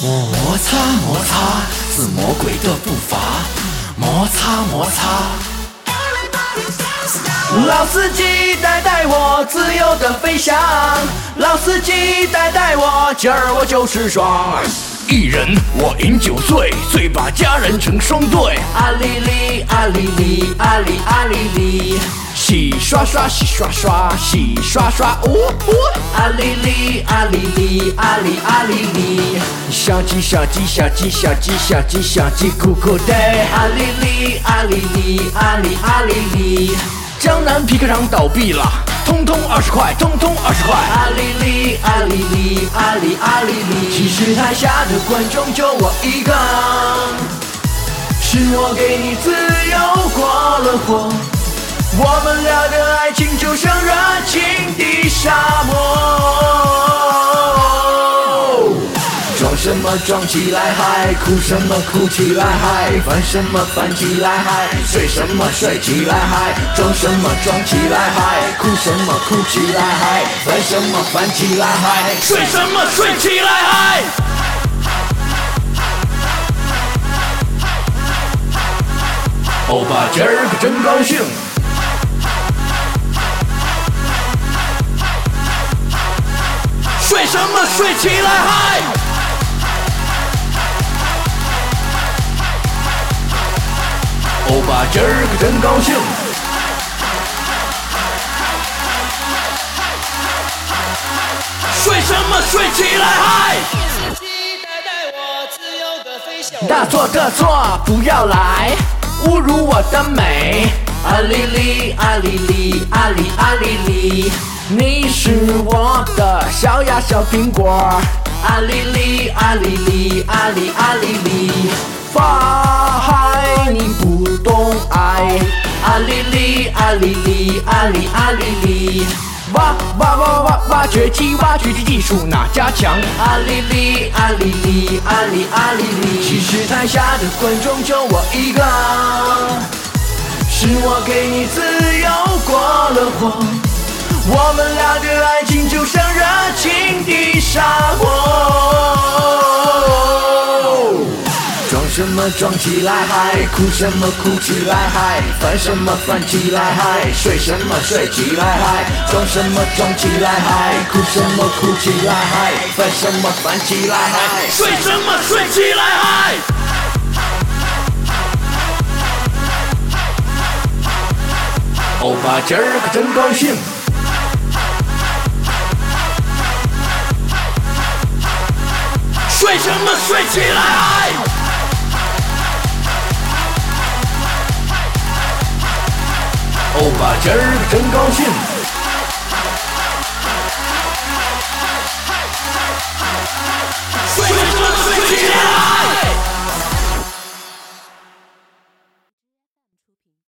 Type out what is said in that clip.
摩擦摩擦是魔鬼的步伐，摩擦摩擦。老司机带带我自由的飞翔，老司机带带我，今儿我就是爽。一人我饮酒醉，醉把佳人成双对。啊哩哩啊哩哩啊哩啊哩哩，洗刷刷洗刷刷洗刷刷，呜呜。啊哩哩啊哩哩啊哩啊哩哩，小鸡小鸡小鸡小鸡小鸡小鸡酷酷的。啊哩哩啊哩哩啊哩啊哩哩，江南皮革厂倒闭了，通通二十块，通通二十块。啊哩哩啊哩哩啊哩啊哩哩，其实台下的观众就我一个，是我给你自由过了火。我们俩的爱情就像热情的沙漠。装什么装起来嗨，哭什么哭起来嗨，烦什么烦起来嗨，睡什么睡起来嗨，装什么装起来嗨，哭什么哭起来嗨，烦什么烦起来嗨，睡什么睡起来嗨。欧巴今儿个真高兴，什么睡起来嗨。欧巴今儿个真高兴，睡什么睡起来嗨！大错特错不要来侮辱我的美。啊哩哩啊哩哩啊哩啊哩哩，你是我的小呀小苹果。啊哩哩啊哩哩啊哩啊哩哩，法海你不懂爱。啊哩哩啊哩哩啊哩啊哩哩，挖挖挖挖挖掘机挖掘机技术哪家强？啊哩哩啊哩哩啊哩啊哩哩，其实台下的观众就我一个。是我给你自由过了火，我们俩的爱情就像热情的沙漠。装什么装起来嗨，哭什么哭起来嗨，烦什么烦起来嗨，睡什么睡起来嗨，装什么装起来嗨，哭什么哭起来嗨，烦什么烦起来嗨，睡什么睡起来嗨。欧巴今儿个真高兴，什么睡起来？欧巴今儿真高兴。